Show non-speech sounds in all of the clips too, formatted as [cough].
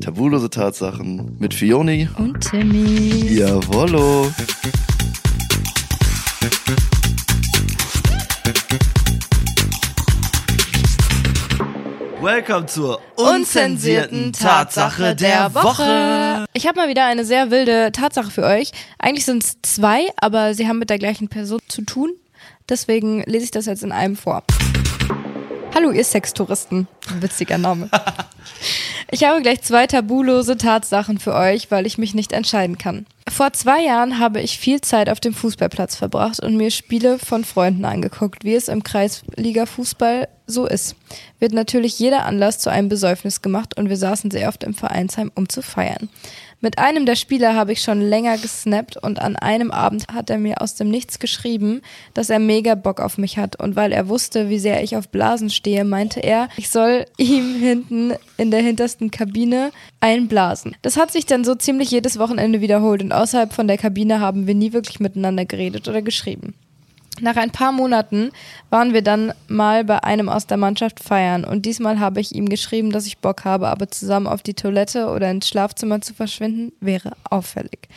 Tabulose Tatsachen mit Fioni und Timmy. Jawollo. Welcome zur unzensierten Tatsache der Woche. Ich habe mal wieder eine sehr wilde Tatsache für euch. Eigentlich sind es zwei, aber sie haben mit der gleichen Person zu tun. Deswegen lese ich das jetzt in einem vor. Hallo, ihr Sextouristen. Witziger Name. [laughs] Ich habe gleich zwei tabulose Tatsachen für euch, weil ich mich nicht entscheiden kann. Vor zwei Jahren habe ich viel Zeit auf dem Fußballplatz verbracht und mir Spiele von Freunden angeguckt, wie es im Kreisliga-Fußball so ist. Wird natürlich jeder Anlass zu einem Besäufnis gemacht und wir saßen sehr oft im Vereinsheim, um zu feiern. Mit einem der Spieler habe ich schon länger gesnappt und an einem Abend hat er mir aus dem Nichts geschrieben, dass er mega Bock auf mich hat und weil er wusste, wie sehr ich auf Blasen stehe, meinte er, ich soll ihm hinten in der hintersten Kabine einblasen. Das hat sich dann so ziemlich jedes Wochenende wiederholt und außerhalb von der Kabine haben wir nie wirklich miteinander geredet oder geschrieben. Nach ein paar Monaten waren wir dann mal bei einem aus der Mannschaft feiern und diesmal habe ich ihm geschrieben, dass ich Bock habe, aber zusammen auf die Toilette oder ins Schlafzimmer zu verschwinden wäre auffällig.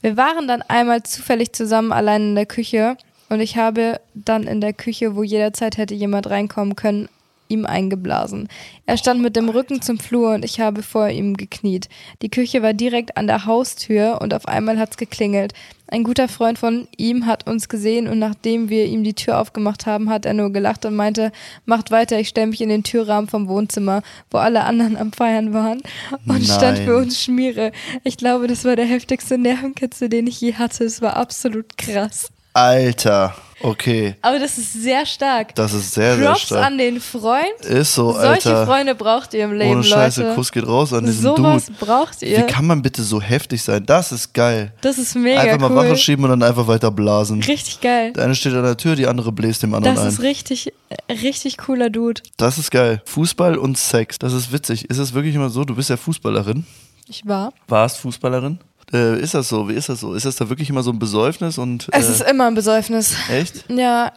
Wir waren dann einmal zufällig zusammen allein in der Küche und ich habe dann in der Küche, wo jederzeit hätte jemand reinkommen können, ihm eingeblasen. Er stand mit dem Rücken zum Flur und ich habe vor ihm gekniet. Die Küche war direkt an der Haustür und auf einmal hat's geklingelt. Ein guter Freund von ihm hat uns gesehen und nachdem wir ihm die Tür aufgemacht haben, hat er nur gelacht und meinte, macht weiter, ich stelle mich in den Türrahmen vom Wohnzimmer, wo alle anderen am Feiern waren und Nein. stand für uns Schmiere. Ich glaube, das war der heftigste Nervenkitzel, den ich je hatte. Es war absolut krass. Alter, okay. Aber das ist sehr stark. Das ist sehr, sehr Props stark. an den Freund. Ist so, Solche Alter. Freunde braucht ihr im Leben, Ohne Scheiße, Leute. Kuss geht raus an diesen Sowas Dude. braucht Wie ihr. kann man bitte so heftig sein? Das ist geil. Das ist mega einfach mal cool. Wache schieben und dann einfach weiter blasen. Richtig geil. Der eine steht an der Tür, die andere bläst dem anderen Das ein. ist richtig, richtig cooler Dude. Das ist geil. Fußball und Sex. Das ist witzig. Ist es wirklich immer so? Du bist ja Fußballerin. Ich war. Warst Fußballerin? Äh, ist das so? Wie ist das so? Ist das da wirklich immer so ein Besäufnis und Es äh, ist immer ein Besäufnis. echt? Ja,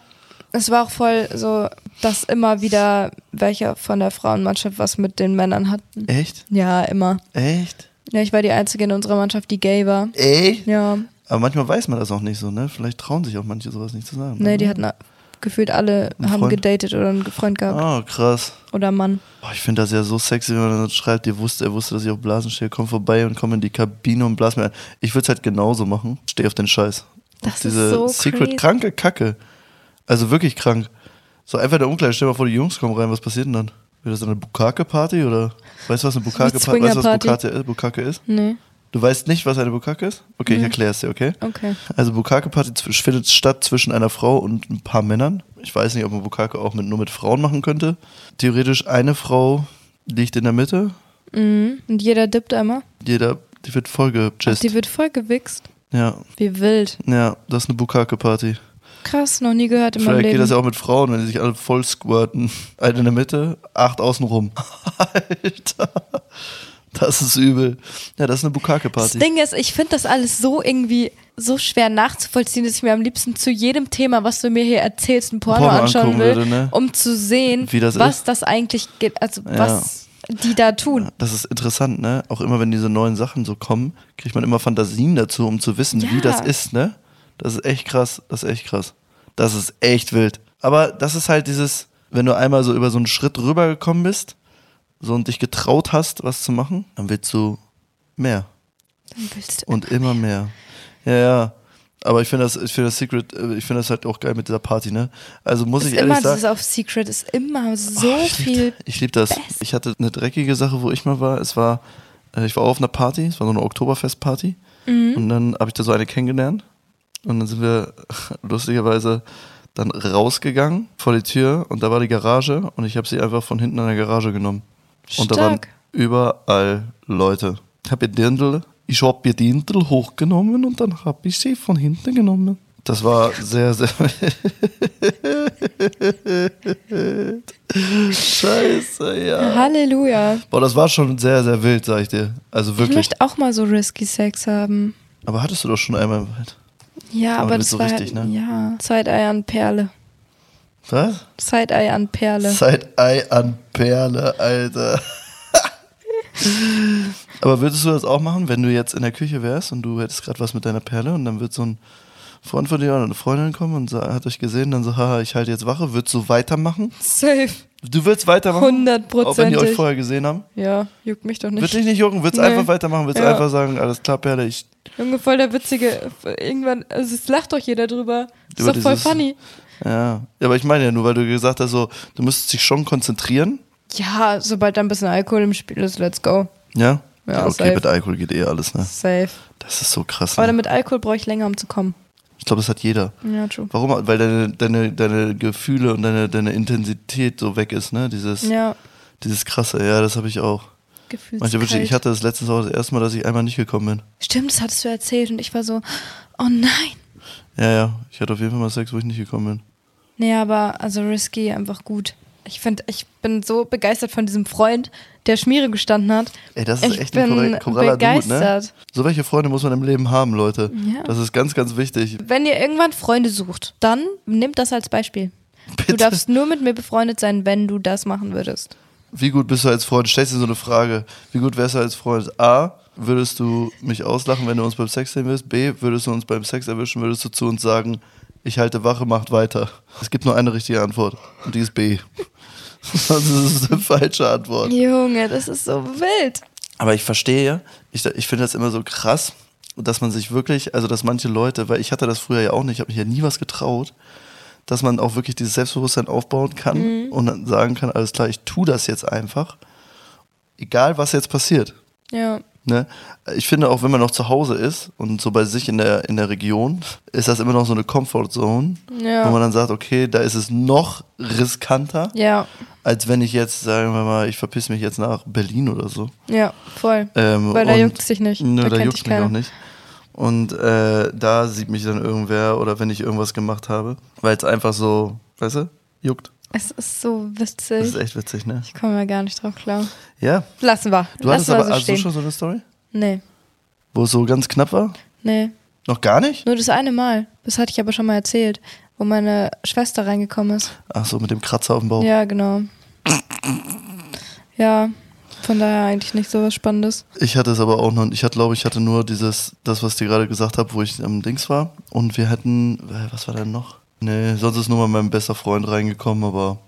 es war auch voll so, dass immer wieder welche von der Frauenmannschaft was mit den Männern hatten. Echt? Ja, immer. Echt? Ja, ich war die Einzige in unserer Mannschaft, die gay war. Echt? Ja, Aber manchmal weiß man das auch nicht so, ne? Vielleicht trauen sich auch manche sowas nicht zu sagen. nee, ne? die hatten gefühlt alle, Ein haben Freund? gedatet oder einen Freund gehabt. Oh, krass. Oder Mann. Boah, ich finde das ja so sexy, wenn man dann schreibt, ihr wusste, er wusste, dass ich auf Blasen stehe, komm vorbei und komm in die Kabine und blas mir ein. Ich würde es halt genauso machen. Steh auf den Scheiß. Das auf diese ist so secret crazy. kranke Kacke. Also wirklich krank. So einfach der Umkleide, stell mal vor, die Jungs kommen rein, was passiert denn dann? Wird das eine Bukake-Party oder? Weißt du, was eine Bukake-Party weißt du, was ist? Bukake ist? Nee, Du weißt nicht, was eine Bukake ist? Okay, ich erkläre es dir, okay? okay. Also Bukake-Party findet statt zwischen einer Frau und ein paar Männern. Ich weiß nicht, ob man Bukake auch mit, nur mit Frauen machen könnte. Theoretisch eine Frau liegt in der Mitte. Mhm. Und jeder dippt einmal. Jeder, die wird voll gejist. die wird voll gewichst. Ja, Wie wild. ja, das ist eine Bukake-Party. Krass, noch nie gehört in meinem Vielleicht geht Leben. das ja auch mit Frauen, wenn die sich alle voll squirten. Eine in der Mitte, acht außenrum. [laughs] Alter, [laughs] das ist übel. Ja, das ist eine Das Bukake-Party. Ding ist, ich finde das alles so irgendwie so schwer nachzuvollziehen, dass ich mir am liebsten zu jedem Thema, was du mir hier erzählst, ein Porno, Porno anschauen will, würde, ne? um zu sehen, Wie das was ist. das eigentlich geht, also was die da tun. Das ist interessant, ne? Auch immer, wenn diese neuen Sachen so kommen, kriegt man immer Fantasien dazu, um zu wissen, wie Ja. das ist, ne? Das ist echt krass. Das ist echt krass. Das ist echt wild. Aber das ist halt dieses, wenn du einmal so über so einen Schritt rübergekommen bist, so und dich getraut hast, was zu machen, dann willst du mehr Dann willst du und immer mehr. Ja, ja. Aber ich finde das, ich finde das Secret, äh, ich finde das halt auch geil mit dieser Party, ne? Also muss ist ich ehrlich immer sagen. dieses auf Secret ist immer so Oh, ich lieb, viel. Ich liebe das. Best. Ich hatte eine dreckige Sache, wo ich mal war. Es war, äh, ich war auch auf einer Party, es war so eine Oktoberfestparty. Mhm. Und dann habe ich da so eine kennengelernt. Und dann sind wir [laughs] lustigerweise dann rausgegangen vor die Tür und da war die Garage und ich habe sie einfach von hinten an der Garage genommen. Und da waren Stark. überall Leute. Ich habe Dirndl, ich habe ihr Dirndl hochgenommen und dann habe ich sie von hinten genommen. Das war sehr, sehr. [laughs] Scheiße, ja. Halleluja. Boah, das war schon sehr, sehr wild, sag ich dir. Also Ich wirklich. möchte auch mal so risky Sex haben. Aber hattest du doch schon einmal im Wald. Ja, Aber das so war richtig, ne? ja, an Perle. Was? Side-Eye an Perle. Side-Eye an Perle, Alter. [laughs] Aber würdest du das auch machen, wenn du jetzt in der Küche wärst und du hättest gerade was mit deiner Perle und dann wird so ein Freund von dir oder eine Freundin kommen und hat euch gesehen, dann so, haha, ich halte jetzt Wache, würdest du weitermachen? Safe. Du würdest weitermachen? Auch wenn die euch Hundertprozentig. vorher gesehen haben? Ja, juckt mich doch Wird nicht. dich nicht jucken, würdest Nee. einfach weitermachen, würdest Ja. einfach sagen, alles klar, Perle, ich Junge, voll der witzige. Irgendwann, also es lacht doch jeder drüber. Ist doch voll funny. Ja, Ja, aber ich meine ja nur, weil du gesagt hast, so, du müsstest dich schon konzentrieren. Ja, sobald da ein bisschen Alkohol im Spiel ist, let's go. Ja? Ja, okay, safe. mit Alkohol geht eh alles, ne? Safe. Das ist so krass. Aber Ne? mit Alkohol brauche ich länger, um zu kommen. Ich glaube, das hat jeder. Ja, true. Warum? Weil deine, deine, deine Gefühle und deine, deine Intensität so weg ist, ne? Dieses, Ja, dieses krasse, ja, das habe ich auch. Gefühlskalt. Manche Wünsche, ich hatte das letztens auch das erste Mal, dass ich einmal nicht gekommen bin. Stimmt, das hattest du erzählt und ich war so, oh nein. Ja, ja. Ich hatte auf jeden Fall mal Sex, wo ich nicht gekommen bin. Nee, aber also risky, einfach gut. Ich finde, ich bin so begeistert von diesem Freund, der Schmiere gestanden hat. Ey, das ist ich echt bin ein korrekt- koraller Dude, ne? begeistert. So welche Freunde muss man im Leben haben, Leute. Ja. Das ist ganz, ganz wichtig. Wenn ihr irgendwann Freunde sucht, dann nehmt das als Beispiel. Bitte. Du darfst nur mit mir befreundet sein, wenn du das machen würdest. Wie gut bist du als Freund? Stellst dir so eine Frage. Wie gut wärst du als Freund? A, würdest du mich auslachen, wenn du uns beim Sex sehen willst? B, würdest du uns beim Sex erwischen, würdest du zu uns sagen, ich halte Wache, macht weiter. Es gibt nur eine richtige Antwort. Und die ist B. [laughs] Sonst ist es eine falsche Antwort. Junge, das ist so wild. Aber ich verstehe, ich, ich finde das immer so krass, dass man sich wirklich, also dass manche Leute, weil ich hatte das früher ja auch nicht, ich habe mich ja nie was getraut, dass man auch wirklich dieses Selbstbewusstsein aufbauen kann und dann sagen kann, alles klar, ich tue das jetzt einfach, egal was jetzt passiert. Ja. Ne? Ich finde auch, wenn man noch zu Hause ist und so bei sich in der, in der Region, ist das immer noch so eine Comfortzone, Ja. wo man dann sagt, okay, da ist es noch riskanter, Ja, als wenn ich jetzt, sagen wir mal, ich verpiss mich jetzt nach Berlin oder so. ja, voll. Ähm, Weil da juckt es dich nicht. Nö, da da, juckt mich keiner. auch nicht. Und äh, da sieht mich dann irgendwer oder wenn ich irgendwas gemacht habe, weil es einfach so, weißt du, juckt. Es ist so Das witzig. ist echt witzig, ne? Ich komme ja gar nicht drauf klar. Ja. Lassen wir. Du hattest wir aber, so hast du stehen. schon so eine Story? Nee, Wo es so ganz knapp war? nee. Noch gar nicht? Nur das eine Mal. Das hatte ich aber schon mal erzählt, wo meine Schwester reingekommen ist. Ach so, mit dem Kratzer auf dem Bauch. Ja, genau. Ja, von daher eigentlich nicht so was Spannendes. Ich hatte es aber auch noch, ich hatte, glaube ich, hatte nur dieses, das, was ich dir gerade gesagt habe, wo ich am Dings war. Und wir hatten, äh, was war denn noch? Nee, sonst ist nur mal mein bester Freund reingekommen, aber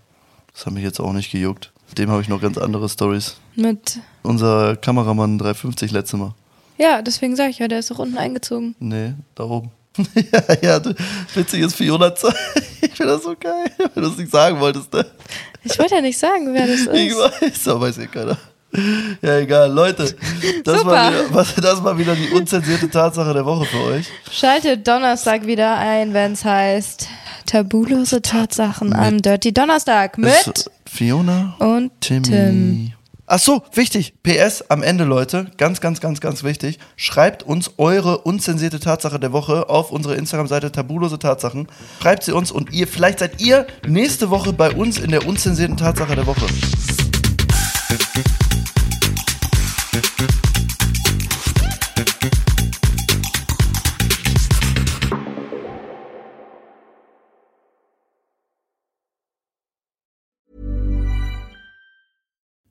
das hat mich jetzt auch nicht gejuckt. Dem habe ich noch ganz andere Stories. Mit. Unser Kameramann 350 letzte Mal. Ja, deswegen sage ich ja, der ist doch unten eingezogen. Nee, da oben. [laughs] ja, ja, du, witzig ist Fiona. [laughs] Ich finde das so geil, wenn du es nicht sagen wolltest, ne? Ich wollte ja nicht sagen, wer das Ich ist. weiß, aber weiß ja keiner. Ja, egal, Leute. Das war, wieder, das war wieder die unzensierte Tatsache der Woche für euch. Schaltet Donnerstag wieder ein, wenn es heißt Tabulose Tatsachen am Dirty Donnerstag mit Fiona und Timmy. Tim. Ach so, wichtig. PS am Ende, Leute. Ganz, ganz, ganz, ganz wichtig. Schreibt uns eure unzensierte Tatsache der Woche auf unsere Instagram-Seite Tabulose Tatsachen. Schreibt sie uns und ihr, vielleicht seid ihr nächste Woche bei uns in der unzensierten Tatsache der Woche.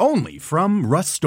Only from Rust